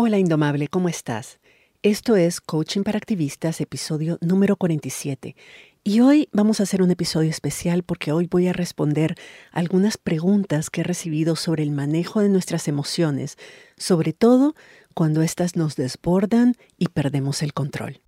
Hola Indomable, ¿cómo estás? Esto es Coaching para Activistas, episodio número 47. Y hoy vamos a hacer un episodio especial porque hoy voy a responder algunas preguntas que he recibido sobre el manejo de nuestras emociones, sobre todo cuando éstas nos desbordan y perdemos el control.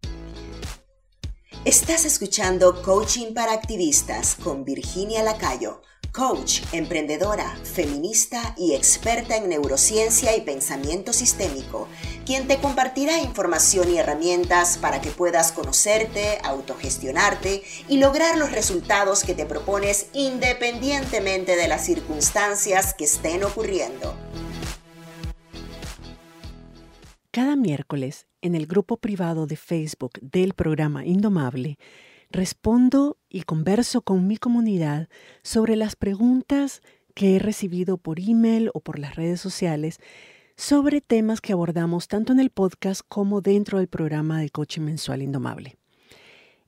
Estás escuchando Coaching para Activistas con Virginia Lacayo coach, emprendedora, feminista y experta en neurociencia y pensamiento sistémico, quien te compartirá información y herramientas para que puedas conocerte, autogestionarte y lograr los resultados que te propones independientemente de las circunstancias que estén ocurriendo. Cada miércoles, en el grupo privado de Facebook del programa Indomable, respondo y converso con mi comunidad sobre las preguntas que he recibido por email o por las redes sociales sobre temas que abordamos tanto en el podcast como dentro del programa de coaching mensual Indomable.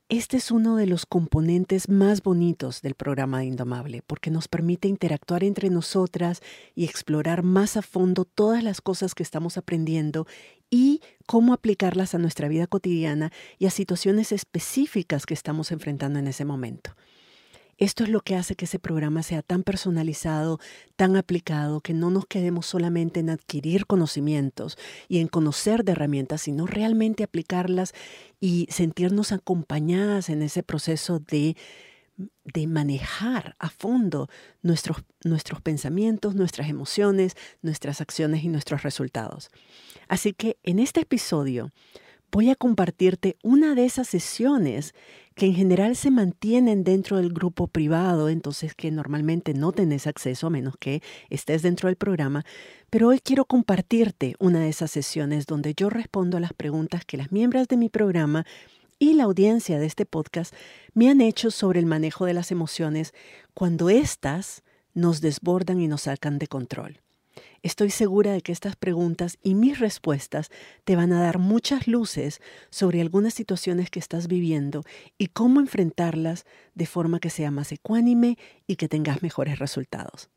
Este es uno de los componentes más bonitos del programa de Indomable porque nos permite interactuar entre nosotras y explorar más a fondo todas las cosas que estamos aprendiendo y cómo aplicarlas a nuestra vida cotidiana y a situaciones específicas que estamos enfrentando en ese momento. Esto es lo que hace que ese programa sea tan personalizado, tan aplicado, que no nos quedemos solamente en adquirir conocimientos y en conocer de herramientas, sino realmente aplicarlas y sentirnos acompañadas en ese proceso de, de manejar a fondo nuestros, nuestros pensamientos, nuestras emociones, nuestras acciones y nuestros resultados. Así que en este episodio voy a compartirte una de esas sesiones que en general se mantienen dentro del grupo privado, entonces que normalmente no tenés acceso a menos que estés dentro del programa, pero hoy quiero compartirte una de esas sesiones donde yo respondo a las preguntas que las miembros de mi programa y la audiencia de este podcast me han hecho sobre el manejo de las emociones cuando éstas nos desbordan y nos sacan de control. Estoy segura de que estas preguntas y mis respuestas te van a dar muchas luces sobre algunas situaciones que estás viviendo y cómo enfrentarlas de forma que sea más ecuánime y que tengas mejores resultados.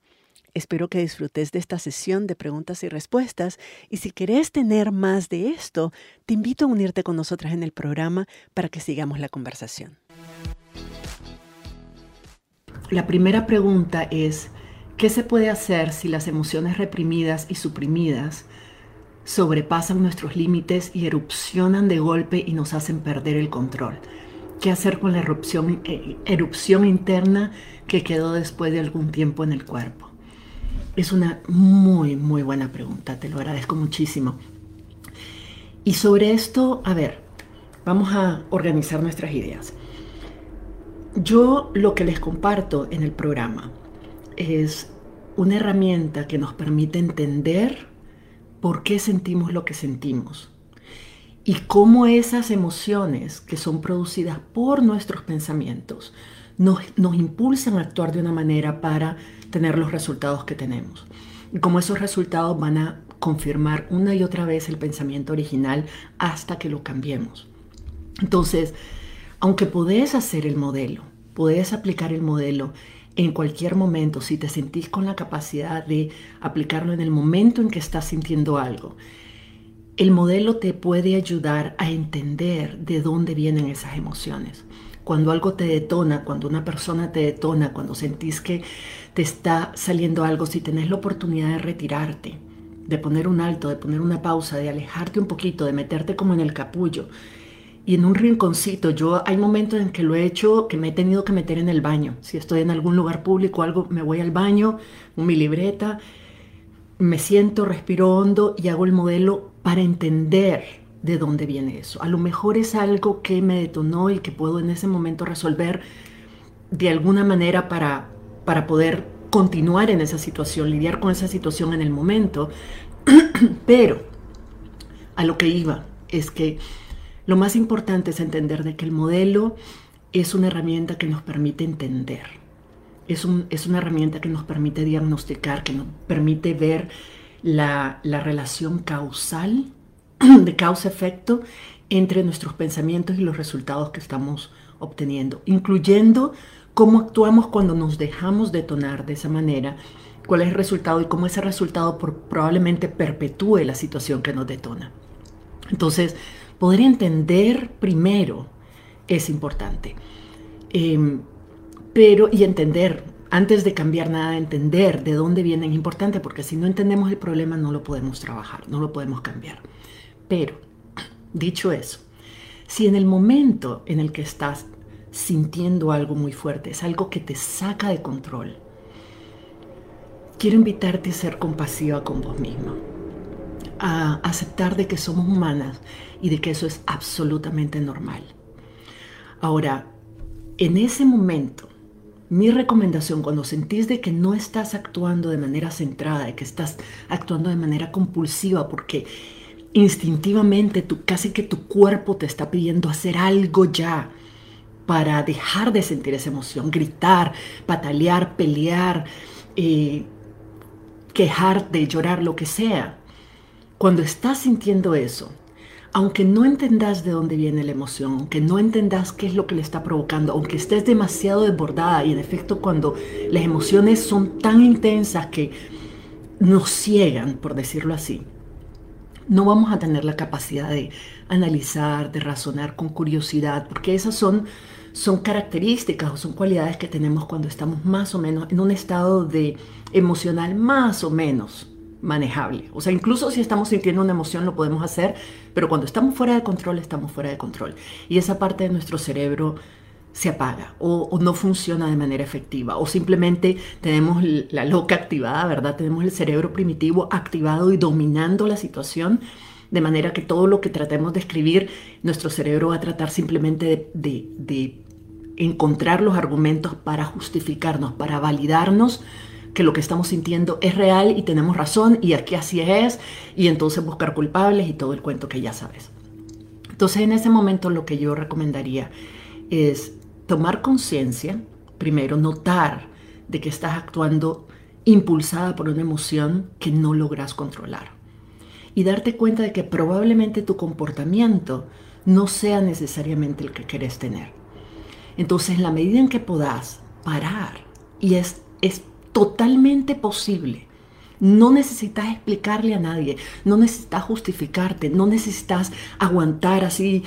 Espero que disfrutes de esta sesión de preguntas y respuestas y si querés tener más de esto, te invito a unirte con nosotras en el programa para que sigamos la conversación. La primera pregunta es, ¿Qué se puede hacer si las emociones reprimidas y suprimidas sobrepasan nuestros límites y erupcionan de golpe y nos hacen perder el control? ¿Qué hacer con la erupción, eh, erupción interna que quedó después de algún tiempo en el cuerpo? Es una muy, muy buena pregunta, te lo agradezco muchísimo. Y sobre esto, a ver, vamos a organizar nuestras ideas. Yo lo que les comparto en el programa es una herramienta que nos permite entender por qué sentimos lo que sentimos y cómo esas emociones que son producidas por nuestros pensamientos nos, nos, impulsan a actuar de una manera para tener los resultados que tenemos. Y cómo esos resultados van a confirmar una y otra vez el pensamiento original hasta que lo cambiemos. Entonces, aunque podés hacer el modelo, podés aplicar el modelo en cualquier momento, si te sentís con la capacidad de aplicarlo en el momento en que estás sintiendo algo, el modelo te puede ayudar a entender de dónde vienen esas emociones. Cuando algo te detona, cuando una persona te detona, cuando sentís que te está saliendo algo, si tenés la oportunidad de retirarte, de poner un alto, de poner una pausa, de alejarte un poquito, de meterte como en el capullo y en un rinconcito. Yo hay momentos en que lo he hecho que me he tenido que meter en el baño. Si estoy en algún lugar público, algo, me voy al baño, mi libreta, me siento, respiro hondo y hago el modelo para entender de dónde viene eso. A lo mejor es algo que me detonó y que puedo en ese momento resolver de alguna manera para, para poder continuar en esa situación, lidiar con esa situación en el momento. Pero a lo que iba es que lo más importante es entender de que el modelo es una herramienta que nos permite entender. Es, es una herramienta que nos permite diagnosticar, que nos permite ver la, la relación causal, de causa-efecto, entre nuestros pensamientos y los resultados que estamos obteniendo, incluyendo cómo actuamos cuando nos dejamos detonar de esa manera cuál es el resultado y cómo ese resultado probablemente perpetúe la situación que nos detona. Entonces, poder entender primero es importante. Em, pero, y entender, antes de cambiar nada, entender de dónde viene es importante, porque si no entendemos el problema no lo podemos trabajar, no lo podemos cambiar. Pero, dicho eso, si en el momento en el que estás sintiendo algo muy fuerte, es algo que te saca de control, quiero invitarte a ser compasiva con vos misma, a aceptar de que somos humanas y de que eso es absolutamente normal. Ahora, en ese momento, mi recomendación cuando sentís de que no estás actuando de manera centrada, de que estás actuando de manera compulsiva porque instintivamente tú, casi que tu cuerpo te está pidiendo hacer algo ya para dejar de sentir esa emoción, gritar, patalear, pelear, eh, quejarte, llorar, lo que sea. Cuando estás sintiendo eso, aunque no entendas de dónde viene la emoción, aunque no entendas qué es lo que le está provocando, aunque estés demasiado desbordada y en efecto cuando las emociones son tan intensas que nos ciegan, por decirlo así, no vamos a tener la capacidad de analizar, de razonar con curiosidad, porque esas son, son características o son cualidades que tenemos cuando estamos más o menos en un estado de emocional más o menos manejable. O sea, incluso si estamos sintiendo una emoción lo podemos hacer, pero cuando estamos fuera de control, estamos fuera de control. Y esa parte de nuestro cerebro se apaga o, no funciona de manera efectiva o simplemente tenemos la loca activada, ¿verdad? Tenemos el cerebro primitivo activado y dominando la situación de manera que todo lo que tratemos de escribir, nuestro cerebro va a tratar simplemente de, de encontrar los argumentos para justificarnos, para validarnos que lo que estamos sintiendo es real y tenemos razón y aquí así es y entonces buscar culpables y todo el cuento que ya sabes. Entonces en ese momento lo que yo recomendaría es tomar conciencia, primero notar de que estás actuando impulsada por una emoción que no logras controlar y darte cuenta de que probablemente tu comportamiento no sea necesariamente el que querés tener. Entonces, en la medida en que puedas parar, y es, es totalmente posible. No necesitas explicarle a nadie, no necesitas justificarte, no necesitas aguantar así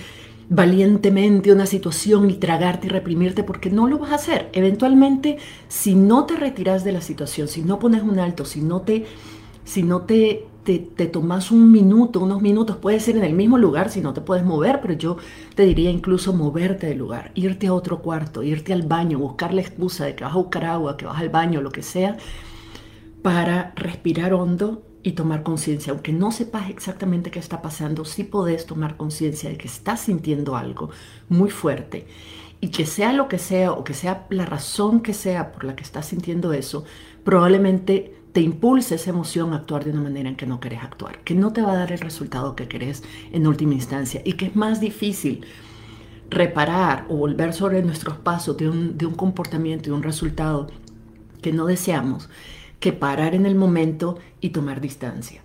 valientemente una situación y tragarte y reprimirte porque no lo vas a hacer. Eventualmente, si no te retiras de la situación, si no pones un alto, si no te, si no te te, tomas un minuto, unos minutos, puede ser en el mismo lugar si no te puedes mover, pero yo te diría incluso moverte del lugar, irte a otro cuarto, irte al baño, buscar la excusa de que vas a buscar agua, que vas al baño, lo que sea, para respirar hondo y tomar conciencia. Aunque no sepas exactamente qué está pasando, sí podés tomar conciencia de que estás sintiendo algo muy fuerte y que sea lo que sea o que sea la razón que sea por la que estás sintiendo eso, probablemente te impulsa esa emoción a actuar de una manera en que no querés actuar, que no te va a dar el resultado que querés en última instancia y que es más difícil reparar o volver sobre nuestros pasos de un, de un comportamiento y un resultado que no deseamos que parar en el momento y tomar distancia.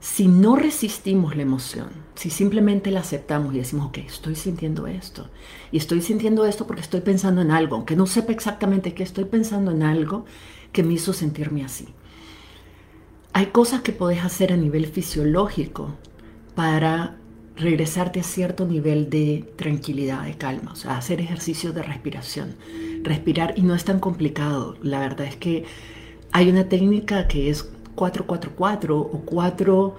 Si no resistimos la emoción, si simplemente la aceptamos y decimos, ok, estoy sintiendo esto, y estoy sintiendo esto porque estoy pensando en algo, aunque no sepa exactamente qué estoy pensando en algo, que me hizo sentirme así. Hay cosas que puedes hacer a nivel fisiológico para regresarte a cierto nivel de tranquilidad, de calma, o sea, hacer ejercicios de respiración. Respirar y no es tan complicado. La verdad es que hay una técnica que es 444 o 4,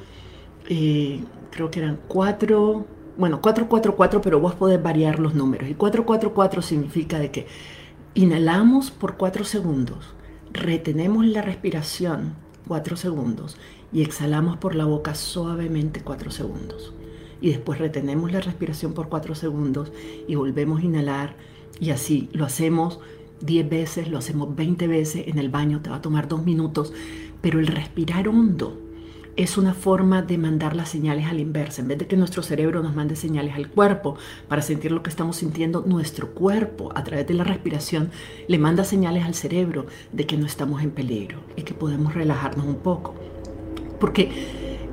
eh, creo que eran 4, bueno, 444, pero vos podés variar los números. Y 444 significa de que inhalamos por 4 segundos retenemos la respiración cuatro segundos y exhalamos por la boca suavemente cuatro segundos. Y después retenemos la respiración por cuatro segundos y volvemos a inhalar y así lo hacemos 10 veces, lo hacemos 20 veces en el baño, te va a tomar dos minutos, pero el respirar hondo es una forma de mandar las señales al inverso. En vez de que nuestro cerebro nos mande señales al cuerpo para sentir lo que estamos sintiendo, nuestro cuerpo a través de la respiración le manda señales al cerebro de que no estamos en peligro y que podemos relajarnos un poco. Porque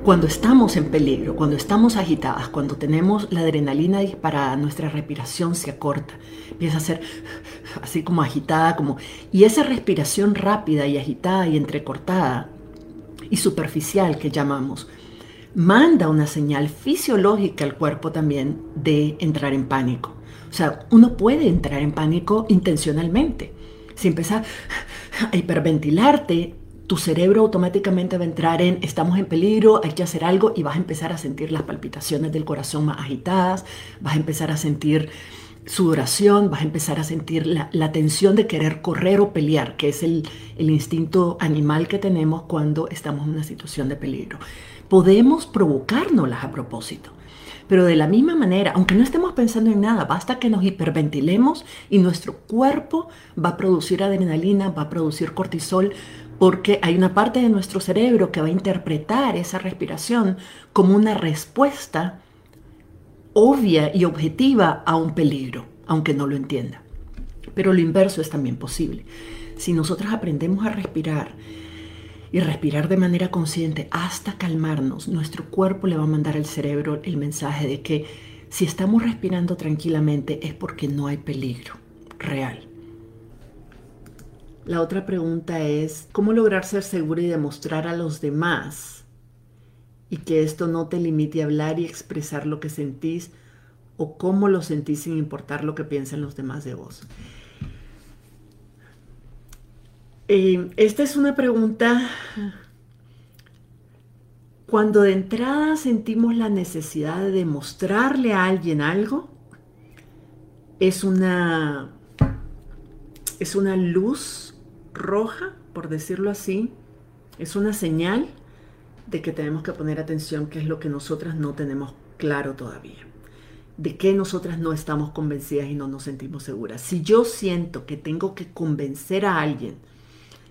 cuando estamos en peligro, cuando estamos agitadas, cuando tenemos la adrenalina disparada, nuestra respiración se acorta, empieza a ser así como agitada, como y esa respiración rápida y agitada y entrecortada y superficial que llamamos manda una señal fisiológica al cuerpo también de entrar en pánico. O sea, uno puede entrar en pánico intencionalmente. Si empiezas a hiperventilarte, tu cerebro automáticamente va a entrar en estamos en peligro, hay que hacer algo y vas a empezar a sentir las palpitaciones del corazón más agitadas, vas a empezar a sentir sudoración, vas a empezar a sentir la, tensión de querer correr o pelear, que es el, instinto animal que tenemos cuando estamos en una situación de peligro. Podemos provocárnoslas a propósito. Pero de la misma manera, aunque no estemos pensando en nada, basta que nos hiperventilemos y nuestro cuerpo va a producir adrenalina, va a producir cortisol, porque hay una parte de nuestro cerebro que va a interpretar esa respiración como una respuesta obvia y objetiva a un peligro, aunque no lo entienda. Pero lo inverso es también posible. Si nosotros aprendemos a respirar y respirar de manera consciente hasta calmarnos, nuestro cuerpo le va a mandar al cerebro el mensaje de que si estamos respirando tranquilamente es porque no hay peligro real. La otra pregunta es, ¿cómo lograr ser seguro y demostrar a los demás y que esto no te limite a hablar y expresar lo que sentís o cómo lo sentís sin importar lo que piensen los demás de vos? Eh, esta es una pregunta cuando de entrada sentimos la necesidad de demostrarle a alguien algo, es una, es una luz roja, por decirlo así, es una señal de que tenemos que poner atención, que es lo que nosotras no tenemos claro todavía. De que nosotras no estamos convencidas y no nos sentimos seguras. Si yo siento que tengo que convencer a alguien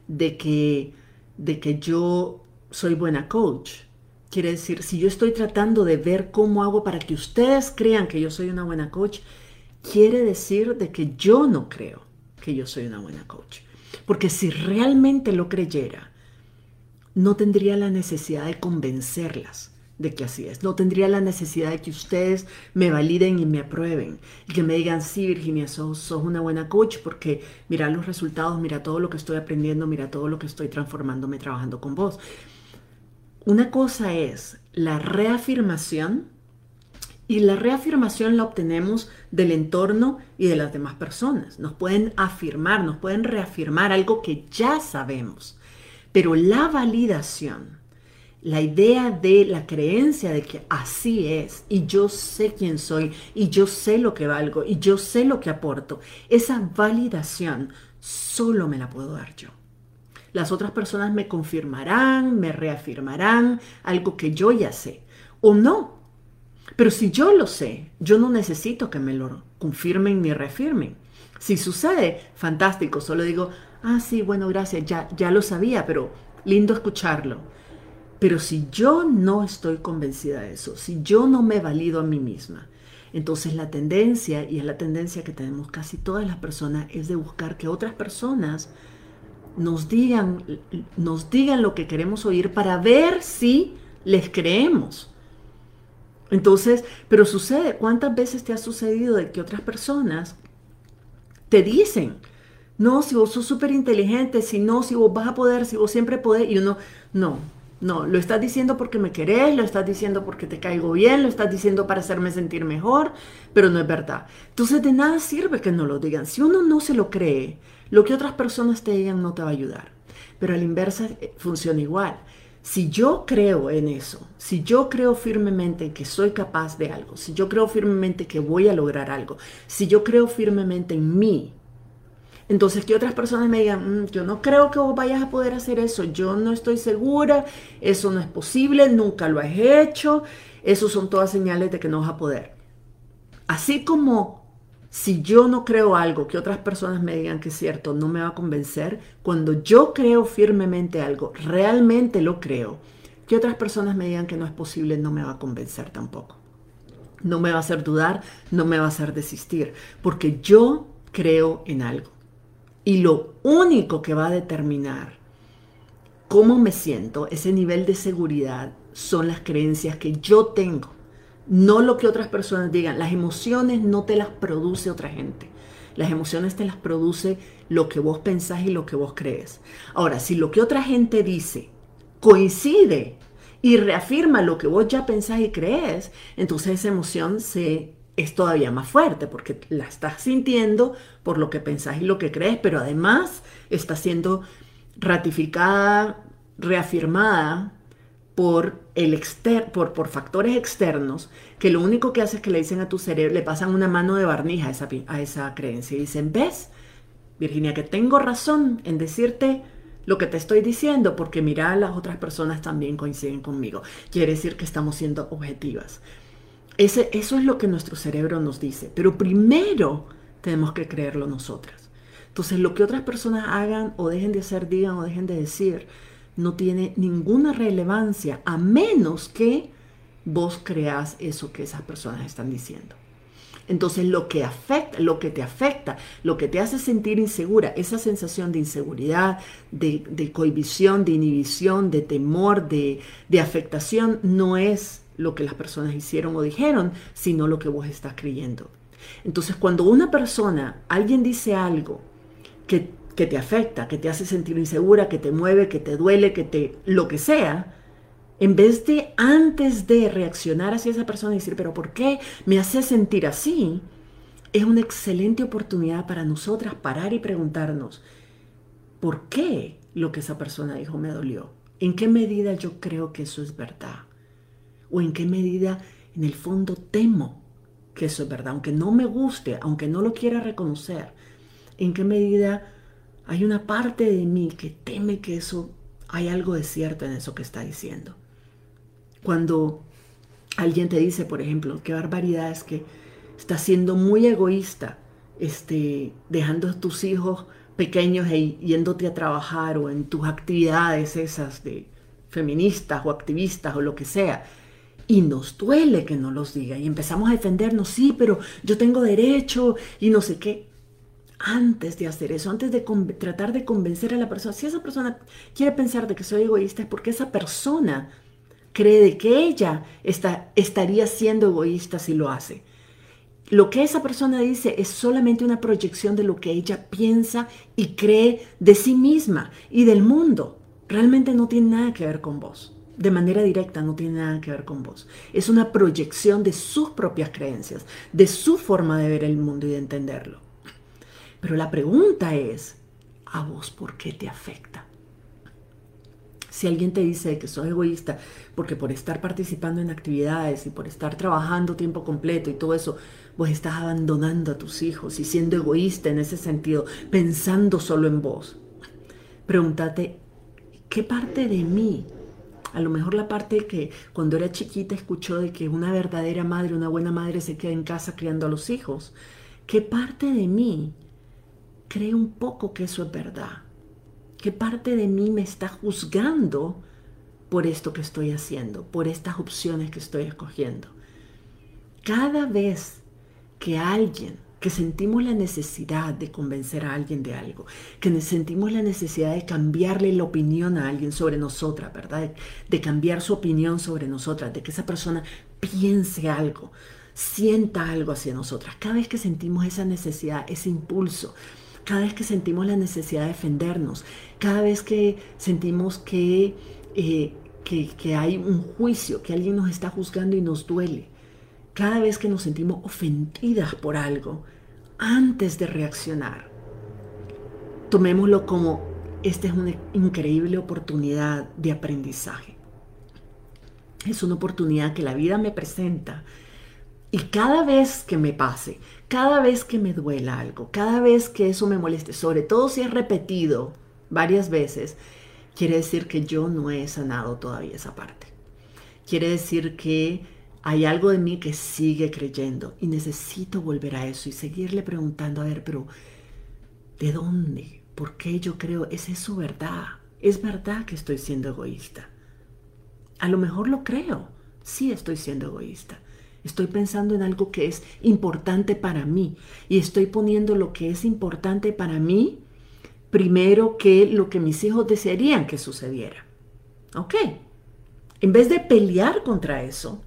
de que, de que yo soy buena coach, quiere decir, si yo estoy tratando de ver cómo hago para que ustedes crean que yo soy una buena coach, quiere decir de que yo no creo que yo soy una buena coach. Porque si realmente lo creyera, no tendría la necesidad de convencerlas de que así es. No tendría la necesidad de que ustedes me validen y me aprueben. Y que me digan, sí, Virginia, sos, sos, una buena coach porque mira los resultados, mira todo lo que estoy aprendiendo, mira todo lo que estoy transformándome trabajando con vos. Una cosa es la reafirmación y la reafirmación la obtenemos del entorno y de las demás personas. Nos pueden afirmar, nos pueden reafirmar algo que ya sabemos. Pero la validación, la idea de la creencia de que así es y yo sé quién soy y yo sé lo que valgo y yo sé lo que aporto, esa validación solo me la puedo dar yo. Las otras personas me confirmarán, me reafirmarán algo que yo ya sé. O no, pero si yo lo sé, yo no necesito que me lo confirmen ni reafirmen. Si sucede, fantástico, solo digo, ah, sí, bueno, gracias, ya, ya lo sabía, pero lindo escucharlo. Pero si yo no estoy convencida de eso, si yo no me valido a mí misma, entonces la tendencia, y es la tendencia que tenemos casi todas las personas, es de buscar que otras personas nos digan, nos digan lo que queremos oír para ver si les creemos. Entonces, pero sucede, ¿cuántas veces te ha sucedido de que otras personas te dicen, no, si vos sos súper inteligente, si no, si vos vas a poder, si vos siempre podés, y uno, no, no, lo estás diciendo porque me querés, lo estás diciendo porque te caigo bien, lo estás diciendo para hacerme sentir mejor, pero no es verdad. Entonces de nada sirve que no lo digan. Si uno no se lo cree, lo que otras personas te digan no te va a ayudar. Pero a la inversa eh, funciona igual. Si yo creo en eso, si yo creo firmemente que soy capaz de algo, si yo creo firmemente que voy a lograr algo, si yo creo firmemente en mí, entonces que otras personas me digan, mm, yo no creo que vos vayas a poder hacer eso, yo no estoy segura, eso no es posible, nunca lo has hecho, eso son todas señales de que no vas a poder. Así como si yo no creo algo que otras personas me digan que es cierto, no me va a convencer, cuando yo creo firmemente algo, realmente lo creo, que otras personas me digan que no es posible, no me va a convencer tampoco. No me va a hacer dudar, no me va a hacer desistir, porque yo creo en algo. Y lo único que va a determinar cómo me siento, ese nivel de seguridad, son las creencias que yo tengo, no lo que otras personas digan. Las emociones no te las produce otra gente. Las emociones te las produce lo que vos pensás y lo que vos crees. Ahora, si lo que otra gente dice coincide y reafirma lo que vos ya pensás y crees, entonces esa emoción se es todavía más fuerte porque la estás sintiendo por lo que pensás y lo que crees, pero además está siendo ratificada, reafirmada por, el exter por, por factores externos que lo único que hace es que le dicen a tu cerebro, le pasan una mano de barniz a esa, a esa creencia y dicen, ves, Virginia, que tengo razón en decirte lo que te estoy diciendo, porque mira, las otras personas también coinciden conmigo. Quiere decir que estamos siendo objetivas. Eso es lo que nuestro cerebro nos dice, pero primero tenemos que creerlo nosotras. Entonces, lo que otras personas hagan o dejen de hacer, digan o dejen de decir, no tiene ninguna relevancia a menos que vos creas eso que esas personas están diciendo. Entonces lo que afecta, lo que te afecta, lo que te hace sentir insegura, esa sensación de inseguridad, de, de cohibición, de inhibición, de temor, de, de afectación, no es lo que las personas hicieron o dijeron, sino lo que vos estás creyendo. Entonces cuando una persona, alguien dice algo que, que te afecta, que te hace sentir insegura, que te mueve, que te duele, que te, lo que sea, en vez de antes de reaccionar hacia esa persona y decir, pero ¿por qué me hace sentir así? Es una excelente oportunidad para nosotras parar y preguntarnos, ¿por qué lo que esa persona dijo me dolió? ¿En qué medida yo creo que eso es verdad? ¿O en qué medida en el fondo temo que eso es verdad? Aunque no me guste, aunque no lo quiera reconocer, ¿en qué medida hay una parte de mí que teme que eso, hay algo de cierto en eso que está diciendo? Cuando alguien te dice, por ejemplo, qué barbaridad es que estás siendo muy egoísta, este, dejando a tus hijos pequeños e yéndote a trabajar o en tus actividades esas de feministas o activistas o lo que sea. Y nos duele que no los diga y empezamos a defendernos, sí, pero yo tengo derecho y no sé qué. Antes de hacer eso, antes de tratar de convencer a la persona, si esa persona quiere pensar de que soy egoísta es porque esa persona cree de que ella está, estaría siendo egoísta si lo hace. Lo que esa persona dice es solamente una proyección de lo que ella piensa y cree de sí misma y del mundo. Realmente no tiene nada que ver con vos. De manera directa no tiene nada que ver con vos. Es una proyección de sus propias creencias, de su forma de ver el mundo y de entenderlo. Pero la pregunta es, ¿a vos por qué te afecta? Si alguien te dice que sos egoísta porque por estar participando en actividades y por estar trabajando tiempo completo y todo eso, vos estás abandonando a tus hijos y siendo egoísta en ese sentido, pensando solo en vos. Pregúntate, ¿qué parte de mí? A lo mejor la parte que cuando era chiquita escuchó de que una verdadera madre, una buena madre se queda en casa criando a los hijos. ¿Qué parte de mí cree un poco que eso es verdad? ¿Qué parte de mí me está juzgando por esto que estoy haciendo, por estas opciones que estoy escogiendo? Cada vez que alguien, que sentimos la necesidad de convencer a alguien de algo, que sentimos la necesidad de cambiarle la opinión a alguien sobre nosotras, ¿verdad? De cambiar su opinión sobre nosotras, de que esa persona piense algo, sienta algo hacia nosotras. Cada vez que sentimos esa necesidad, ese impulso, cada vez que sentimos la necesidad de defendernos, cada vez que sentimos eh, que, que, hay un juicio, que alguien nos está juzgando y nos duele, cada vez que nos sentimos ofendidas por algo, antes de reaccionar, tomémoslo como esta es una increíble oportunidad de aprendizaje. Es una oportunidad que la vida me presenta y cada vez que me pase, cada vez que me duela algo, cada vez que eso me moleste, sobre todo si es repetido varias veces, quiere decir que yo no he sanado todavía esa parte. Quiere decir que hay algo de mí que sigue creyendo y necesito volver a eso y seguirle preguntando, a ver, pero ¿de dónde? ¿Por qué yo creo? ¿Es eso verdad? ¿Es verdad que estoy siendo egoísta? A lo mejor lo creo, sí estoy siendo egoísta Estoy pensando en algo que es importante para mí y estoy poniendo lo que es importante para mí primero que lo que mis hijos desearían que sucediera. ¿Ok? En vez de pelear contra eso,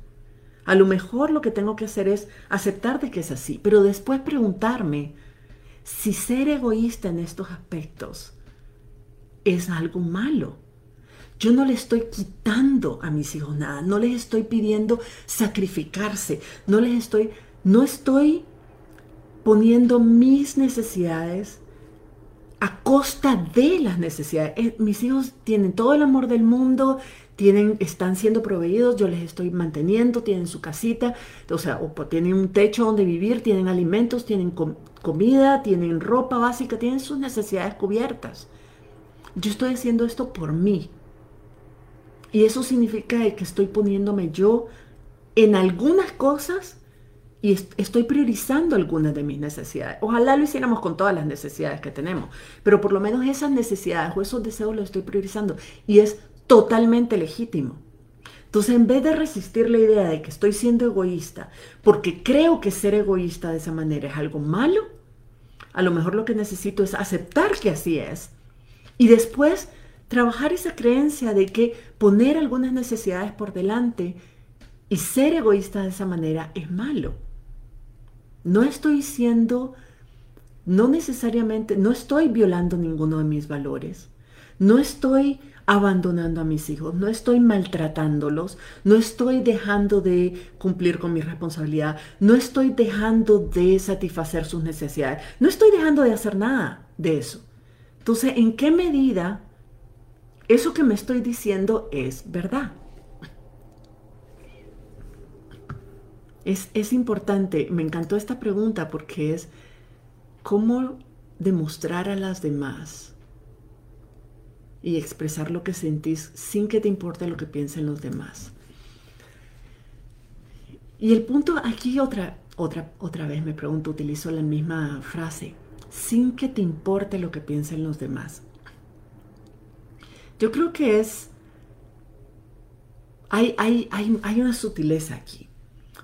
a lo mejor lo que tengo que hacer es aceptar de que es así, pero después preguntarme si ser egoísta en estos aspectos es algo malo. Yo no le estoy quitando a mis hijos nada, no les estoy pidiendo sacrificarse, no les estoy, no estoy poniendo mis necesidades a costa de las necesidades. Eh, mis hijos tienen todo el amor del mundo, tienen, están siendo proveídos, yo les estoy manteniendo, tienen su casita, o sea, o tienen un techo donde vivir, tienen alimentos, tienen comida, tienen ropa básica, tienen sus necesidades cubiertas. Yo estoy haciendo esto por mí. Y eso significa que estoy poniéndome yo en algunas cosas y estoy priorizando algunas de mis necesidades. Ojalá lo hiciéramos con todas las necesidades que tenemos, pero por lo menos esas necesidades o esos deseos los estoy priorizando y es totalmente legítimo. Entonces, en vez de resistir la idea de que estoy siendo egoísta, porque creo que ser egoísta de esa manera es algo malo, a lo mejor lo que necesito es aceptar que así es y después trabajar esa creencia de que poner algunas necesidades por delante y ser egoísta de esa manera es malo. No estoy siendo, no necesariamente, no estoy violando ninguno de mis valores. No estoy abandonando a mis hijos, no estoy maltratándolos, no estoy dejando de cumplir con mi responsabilidad, no estoy dejando de satisfacer sus necesidades, no estoy dejando de hacer nada de eso. Entonces, ¿en qué medida eso que me estoy diciendo es verdad? Es, importante, me encantó esta pregunta porque es cómo demostrar a las demás y expresar lo que sentís sin que te importe lo que piensen los demás. Y el punto aquí otra, otra, otra vez me pregunto, utilizo la misma frase, sin que te importe lo que piensen los demás. Yo creo que es, hay, hay, hay, hay una sutileza aquí.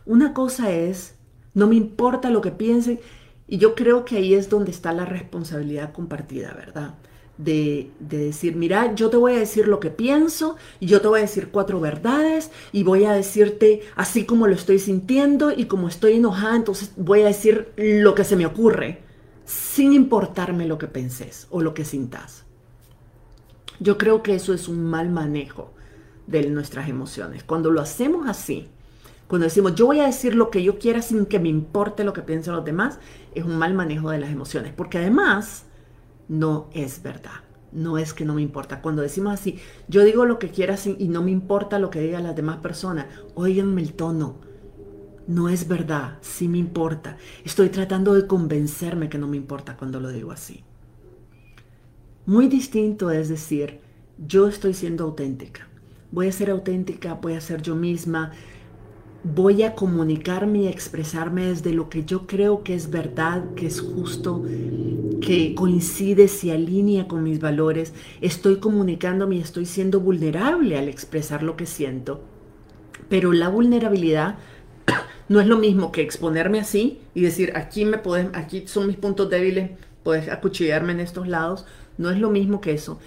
Una cosa es, no me importa lo que piensen, y yo creo que ahí es donde está la responsabilidad compartida, ¿verdad? De, decir, mira, yo te voy a decir lo que pienso, y yo te voy a decir cuatro verdades, y voy a decirte así como lo estoy sintiendo, y como estoy enojada, entonces voy a decir lo que se me ocurre, sin importarme lo que penses o lo que sintas. Yo creo que eso es un mal manejo de nuestras emociones. Cuando lo hacemos así, cuando decimos yo voy a decir lo que yo quiera sin que me importe lo que piensen los demás, es un mal manejo de las emociones, porque además no es verdad. No es que no me importa. Cuando decimos así, yo digo lo que quiera y no me importa lo que digan las demás personas, oíganme el tono. No es verdad, sí me importa. Estoy tratando de convencerme que no me importa cuando lo digo así. Muy distinto es decir, yo estoy siendo auténtica. Voy a ser auténtica, voy a ser yo misma, voy a comunicarme y expresarme desde lo que yo creo que es verdad, que es justo, que coincide, se alinea con mis valores. Estoy comunicándome y estoy siendo vulnerable al expresar lo que siento. Pero la vulnerabilidad no es lo mismo que exponerme así y decir, aquí me aquí son mis puntos débiles, puedes acuchillarme en estos lados. No es lo mismo que eso.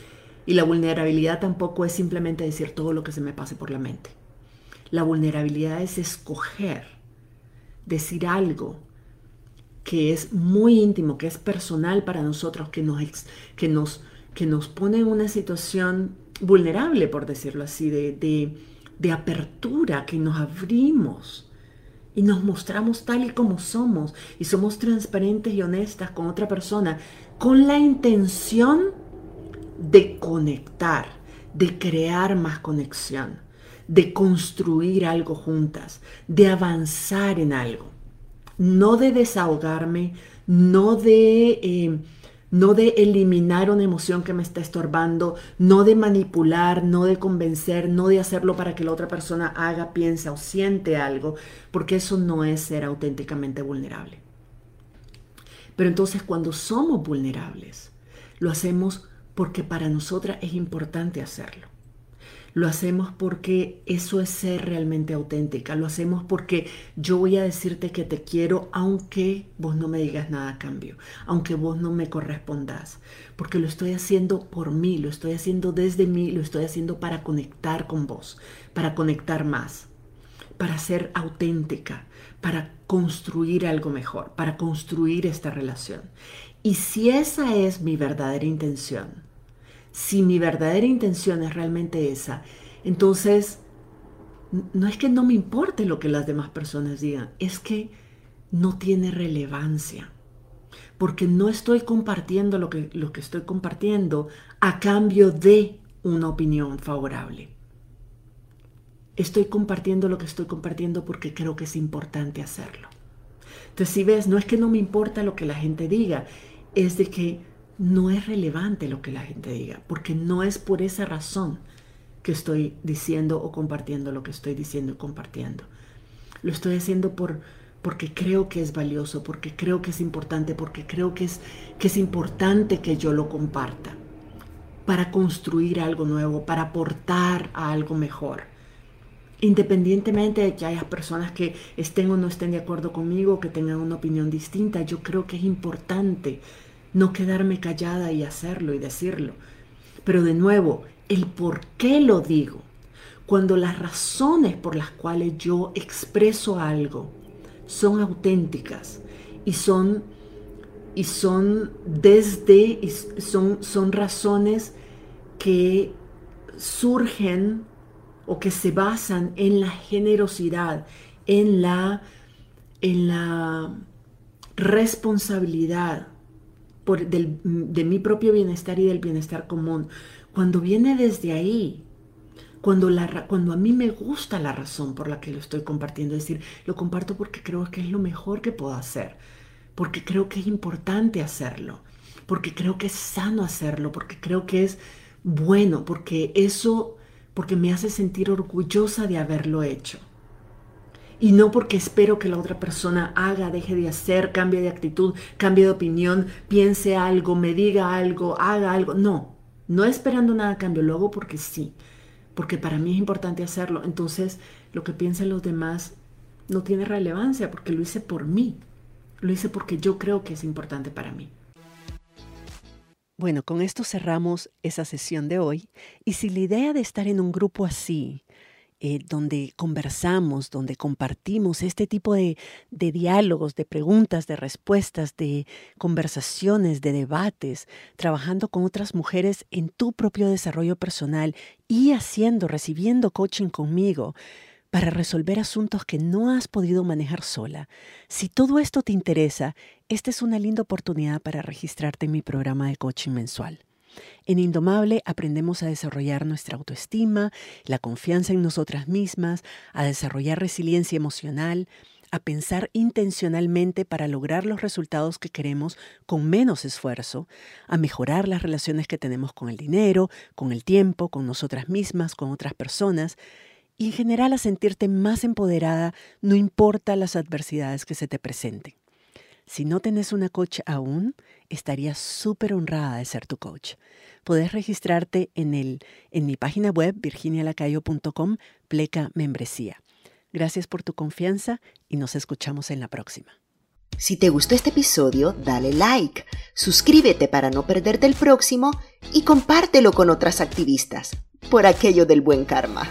Y la vulnerabilidad tampoco es simplemente decir todo lo que se me pase por la mente. La vulnerabilidad es escoger, decir algo que es muy íntimo, que es personal para nosotros, que nos, que nos, que nos pone en una situación vulnerable, por decirlo así, de, de apertura, que nos abrimos y nos mostramos tal y como somos y somos transparentes y honestas con otra persona con la intención de conectar, de crear más conexión de construir algo juntas, de avanzar en algo, no de desahogarme, no de, eh, no de eliminar una emoción que me está estorbando, no de manipular, no de convencer, no de hacerlo para que la otra persona haga, piensa o siente algo, porque eso no es ser auténticamente vulnerable. Pero entonces cuando somos vulnerables, lo hacemos porque para nosotras es importante hacerlo. Lo hacemos porque eso es ser realmente auténtica. Lo hacemos porque yo voy a decirte que te quiero aunque vos no me digas nada a cambio, aunque vos no me correspondas. Porque lo estoy haciendo por mí, lo estoy haciendo desde mí, lo estoy haciendo para conectar con vos, para conectar más, para ser auténtica, para construir algo mejor, para construir esta relación. Y si esa es mi verdadera intención, si mi verdadera intención es realmente esa, entonces no es que no me importe lo que las demás personas digan, es que no tiene relevancia. Porque no estoy compartiendo lo que, lo que estoy compartiendo a cambio de una opinión favorable. Estoy compartiendo lo que estoy compartiendo porque creo que es importante hacerlo. Entonces, si ves, no es que no me importa lo que la gente diga, es de que no es relevante lo que la gente diga, porque no es por esa razón que estoy diciendo o compartiendo lo que estoy diciendo y compartiendo. Lo estoy haciendo por, porque creo que es valioso, porque creo que es importante, porque creo que es, que es importante que yo lo comparta para construir algo nuevo, para aportar a algo mejor. Independientemente de que haya personas que estén o no estén de acuerdo conmigo, que tengan una opinión distinta, yo creo que es importante no quedarme callada y hacerlo y decirlo. Pero de nuevo, el por qué lo digo, cuando las razones por las cuales yo expreso algo son auténticas y son y son desde son son razones que surgen o que se basan en la generosidad, en la en la responsabilidad de mi propio bienestar y del bienestar común, cuando viene desde ahí, cuando, la, cuando a mí me gusta la razón por la que lo estoy compartiendo, es decir, lo comparto porque creo que es lo mejor que puedo hacer, porque creo que es importante hacerlo, porque creo que es sano hacerlo, porque creo que es bueno, porque eso, porque me hace sentir orgullosa de haberlo hecho. Y no porque espero que la otra persona haga, deje de hacer, cambie de actitud, cambie de opinión, piense algo, me diga algo, haga algo. No, no esperando nada a cambio, lo hago porque sí, porque para mí es importante hacerlo. Entonces, lo que piensen los demás no tiene relevancia porque lo hice por mí, lo hice porque yo creo que es importante para mí. Bueno, con esto cerramos esa sesión de hoy y si la idea de estar en un grupo así, eh, donde conversamos, donde compartimos este tipo de, de diálogos, de preguntas, de respuestas, de conversaciones, de debates, trabajando con otras mujeres en tu propio desarrollo personal y haciendo, recibiendo coaching conmigo para resolver asuntos que no has podido manejar sola. Si todo esto te interesa, esta es una linda oportunidad para registrarte en mi programa de coaching mensual. En Indomable aprendemos a desarrollar nuestra autoestima, la confianza en nosotras mismas, a desarrollar resiliencia emocional, a pensar intencionalmente para lograr los resultados que queremos con menos esfuerzo, a mejorar las relaciones que tenemos con el dinero, con el tiempo, con nosotras mismas, con otras personas, y en general a sentirte más empoderada no importa las adversidades que se te presenten. Si no tenés una coach aún, estaría súper honrada de ser tu coach. Podés registrarte en, el, en mi página web virginialacayo.com, pleca membresía. Gracias por tu confianza y nos escuchamos en la próxima. Si te gustó este episodio, dale like, suscríbete para no perderte el próximo y compártelo con otras activistas, por aquello del buen karma.